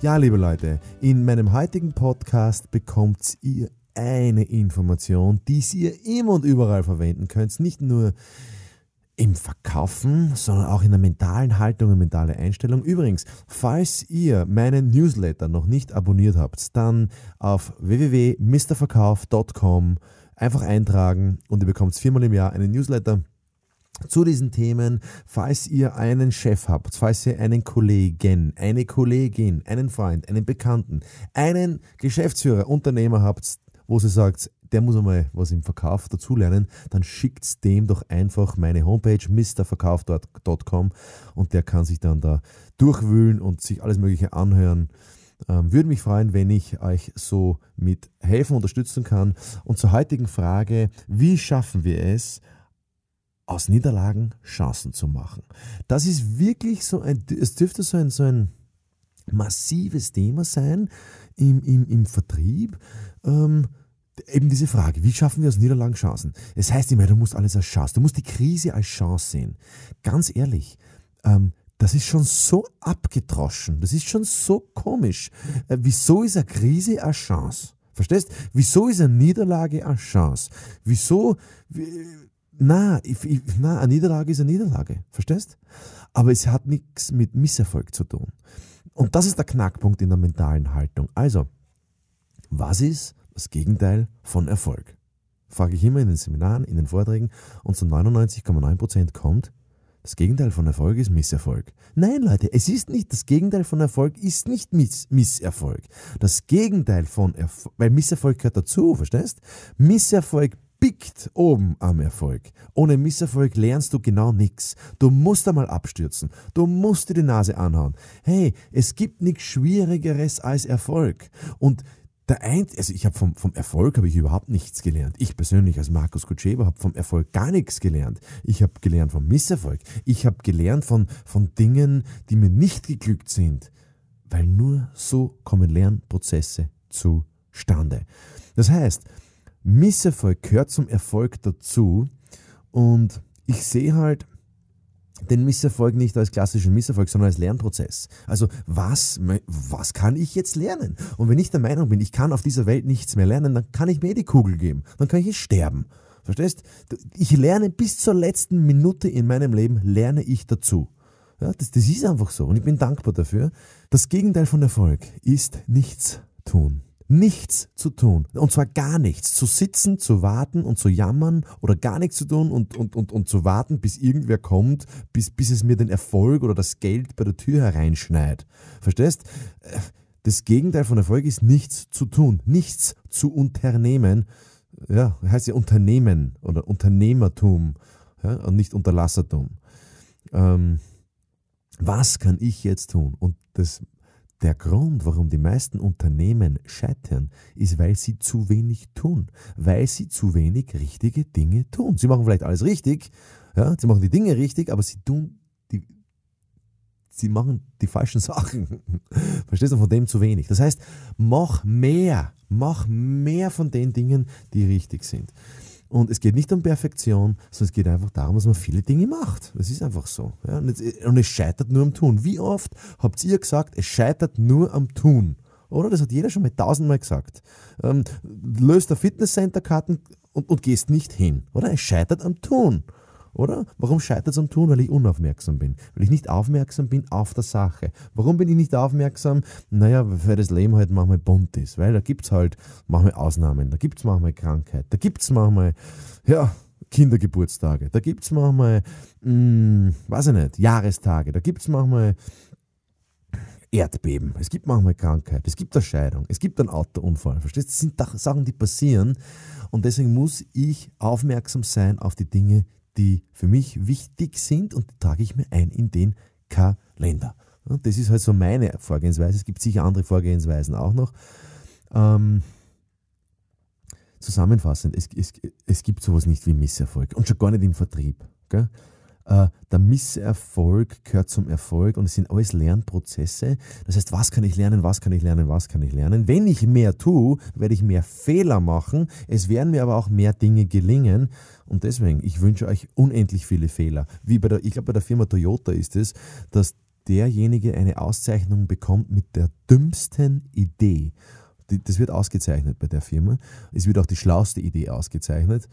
Ja, liebe Leute, in meinem heutigen Podcast bekommt ihr eine Information, die ihr immer und überall verwenden könnt. Nicht nur im Verkaufen, sondern auch in der mentalen Haltung und mentale Einstellung. Übrigens, falls ihr meinen Newsletter noch nicht abonniert habt, dann auf www.mrverkauf.com einfach eintragen und ihr bekommt viermal im Jahr einen Newsletter zu diesen Themen, falls ihr einen Chef habt, falls ihr einen Kollegen, eine Kollegin, einen Freund, einen Bekannten, einen Geschäftsführer, Unternehmer habt, wo sie sagt, der muss einmal was im Verkauf dazulernen, dann schickt dem doch einfach meine Homepage mrverkauf.com und der kann sich dann da durchwühlen und sich alles Mögliche anhören. Ähm, würde mich freuen, wenn ich euch so mit helfen, unterstützen kann. Und zur heutigen Frage, wie schaffen wir es, aus Niederlagen Chancen zu machen. Das ist wirklich so ein, es dürfte so ein, so ein massives Thema sein im, im, im Vertrieb. Ähm, eben diese Frage, wie schaffen wir aus Niederlagen Chancen? Es heißt immer, du musst alles als Chance, du musst die Krise als Chance sehen. Ganz ehrlich, ähm, das ist schon so abgedroschen, das ist schon so komisch. Äh, wieso ist eine Krise eine Chance? Verstehst? Wieso ist eine Niederlage eine Chance? Wieso, wie, na, eine Niederlage ist eine Niederlage, verstehst? Aber es hat nichts mit Misserfolg zu tun. Und das ist der Knackpunkt in der mentalen Haltung. Also, was ist das Gegenteil von Erfolg? Frage ich immer in den Seminaren, in den Vorträgen und zu 99,9% kommt, das Gegenteil von Erfolg ist Misserfolg. Nein, Leute, es ist nicht, das Gegenteil von Erfolg ist nicht Miss, Misserfolg. Das Gegenteil von Erfolg, weil Misserfolg gehört dazu, verstehst? Misserfolg pickt oben am Erfolg. Ohne Misserfolg lernst du genau nichts. Du musst einmal abstürzen. Du musst dir die Nase anhauen. Hey, es gibt nichts Schwierigeres als Erfolg. Und der ein, also ich habe vom, vom Erfolg habe ich überhaupt nichts gelernt. Ich persönlich als Markus Kutscheber habe vom Erfolg gar nichts gelernt. Ich habe gelernt vom Misserfolg. Ich habe gelernt von, von Dingen, die mir nicht geglückt sind. Weil nur so kommen Lernprozesse zustande. Das heißt, Misserfolg gehört zum Erfolg dazu und ich sehe halt den Misserfolg nicht als klassischen Misserfolg, sondern als Lernprozess. Also was, was kann ich jetzt lernen? Und wenn ich der Meinung bin, ich kann auf dieser Welt nichts mehr lernen, dann kann ich mir die Kugel geben. Dann kann ich sterben. Verstehst? Ich lerne bis zur letzten Minute in meinem Leben, lerne ich dazu. Ja, das, das ist einfach so und ich bin dankbar dafür. Das Gegenteil von Erfolg ist nichts tun nichts zu tun. Und zwar gar nichts. Zu sitzen, zu warten und zu jammern oder gar nichts zu tun und, und, und, und zu warten, bis irgendwer kommt, bis, bis es mir den Erfolg oder das Geld bei der Tür hereinschneit. Verstehst? Das Gegenteil von Erfolg ist nichts zu tun, nichts zu unternehmen. Ja, heißt ja Unternehmen oder Unternehmertum ja, und nicht Unterlassertum. Ähm, was kann ich jetzt tun? Und das der Grund, warum die meisten Unternehmen scheitern, ist, weil sie zu wenig tun, weil sie zu wenig richtige Dinge tun. Sie machen vielleicht alles richtig, ja, sie machen die Dinge richtig, aber sie tun die, sie machen die falschen Sachen. Verstehst du, von dem zu wenig. Das heißt, mach mehr, mach mehr von den Dingen, die richtig sind. Und es geht nicht um Perfektion, sondern es geht einfach darum, dass man viele Dinge macht. Das ist einfach so. Ja? Und, es scheitert nur am Tun. Wie oft habt ihr gesagt, es scheitert nur am Tun? Oder? Das hat jeder schon mal tausendmal gesagt. Ähm, löst der Fitnesscenter-Karten und, und gehst nicht hin. Oder? Es scheitert am Tun. Oder? Warum scheitert es am Tun? Weil ich unaufmerksam bin. Weil ich nicht aufmerksam bin auf der Sache. Warum bin ich nicht aufmerksam? Naja, weil das Leben halt manchmal bunt ist. Weil da gibt es halt manchmal Ausnahmen. Da gibt es manchmal Krankheit. Da gibt es manchmal, ja, Kindergeburtstage. Da gibt es manchmal, mh, hm, weiß ich nicht, Jahrestage. Da gibt es manchmal Erdbeben. Es gibt manchmal Krankheit. Es gibt eine Scheidung. Es gibt einen Autounfall. Verstehst du? Das sind Sachen, die passieren. Und deswegen muss ich aufmerksam sein auf die Dinge, die für mich wichtig sind und die trage ich mir ein in den Kalender. Das ist halt so meine Vorgehensweise. Es gibt sicher andere Vorgehensweisen auch noch. Ähm, zusammenfassend, es, es, es gibt sowas nicht wie Misserfolg und schon gar nicht im Vertrieb. Gell? Äh, der Misserfolg gehört zum Erfolg und es sind alles Lernprozesse. Das heißt, was kann ich lernen, was kann ich lernen, was kann ich lernen. Wenn ich mehr tue, werde ich mehr Fehler machen. Es werden mir aber auch mehr Dinge gelingen. Und deswegen, ich wünsche euch unendlich viele Fehler. Wie bei der, ich glaube, bei der Firma Toyota ist es, dass derjenige eine Auszeichnung bekommt mit der dümmsten Idee. Das wird ausgezeichnet bei der Firma. Es wird auch die schlauste Idee ausgezeichnet.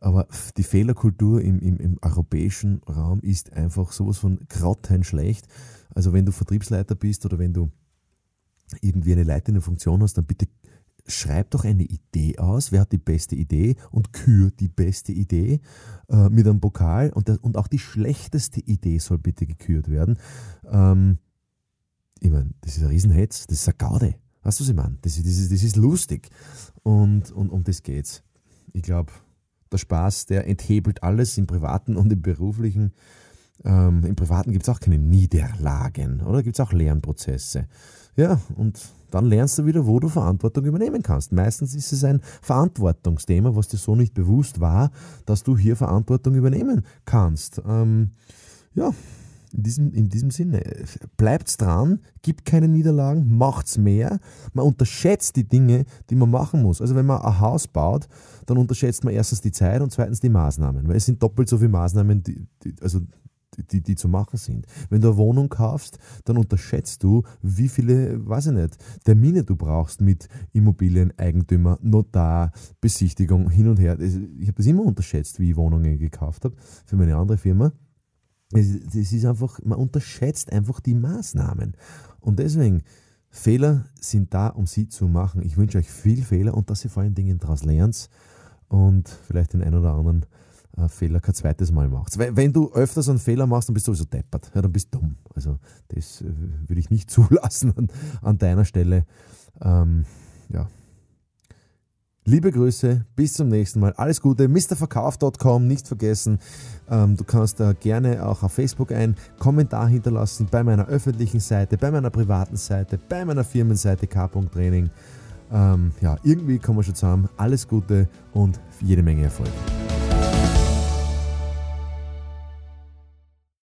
Aber die Fehlerkultur im, im, im europäischen Raum ist einfach sowas von grottenschlecht. Also wenn du Vertriebsleiter bist oder wenn du irgendwie eine leitende Funktion hast, dann bitte schreib doch eine Idee aus, wer hat die beste Idee und kür die beste Idee äh, mit einem Pokal und, der, und auch die schlechteste Idee soll bitte gekürt werden. Ähm, ich meine, das ist ein Riesenhetz, das ist eine Gaude. Weißt du, was ich meine? Das, das, ist, das ist lustig und, und um das geht's. Ich glaube, der Spaß, der enthebelt alles im privaten und im beruflichen. Ähm, Im privaten gibt es auch keine Niederlagen, oder? Gibt es auch Lernprozesse. Ja, und dann lernst du wieder, wo du Verantwortung übernehmen kannst. Meistens ist es ein Verantwortungsthema, was dir so nicht bewusst war, dass du hier Verantwortung übernehmen kannst. Ähm, ja, in diesem, in diesem Sinne, bleibt's dran, gibt keine Niederlagen, macht's mehr. Man unterschätzt die Dinge, die man machen muss. Also wenn man ein Haus baut, dann unterschätzt man erstens die Zeit und zweitens die Maßnahmen, weil es sind doppelt so viele Maßnahmen, die, die, also die, die zu machen sind. Wenn du eine Wohnung kaufst, dann unterschätzt du, wie viele, weiß ich nicht, Termine du brauchst mit Immobilieneigentümer, Notar, Besichtigung, hin und her. Ich habe das immer unterschätzt, wie ich Wohnungen gekauft habe für meine andere Firma. Es, ist einfach, man unterschätzt einfach die Maßnahmen. Und deswegen, Fehler sind da, um sie zu machen. Ich wünsche euch viel Fehler und dass ihr vor allen Dingen daraus lernt und vielleicht den einen oder anderen äh, Fehler kein zweites Mal machst. Wenn, wenn du öfters einen Fehler machst, dann bist du sowieso deppert. Ja, dann bist du dumm. Also das äh, würde ich nicht zulassen an, an deiner Stelle. Ähm, ja, Liebe Grüße, bis zum nächsten Mal. Alles Gute, mrverkauf.com, nicht vergessen. Ähm, du kannst da gerne auch auf Facebook einen Kommentar hinterlassen bei meiner öffentlichen Seite, bei meiner privaten Seite, bei meiner Firmenseite k.training. Ähm, ja, irgendwie kommen wir schon zusammen. Alles Gute und jede Menge Erfolg.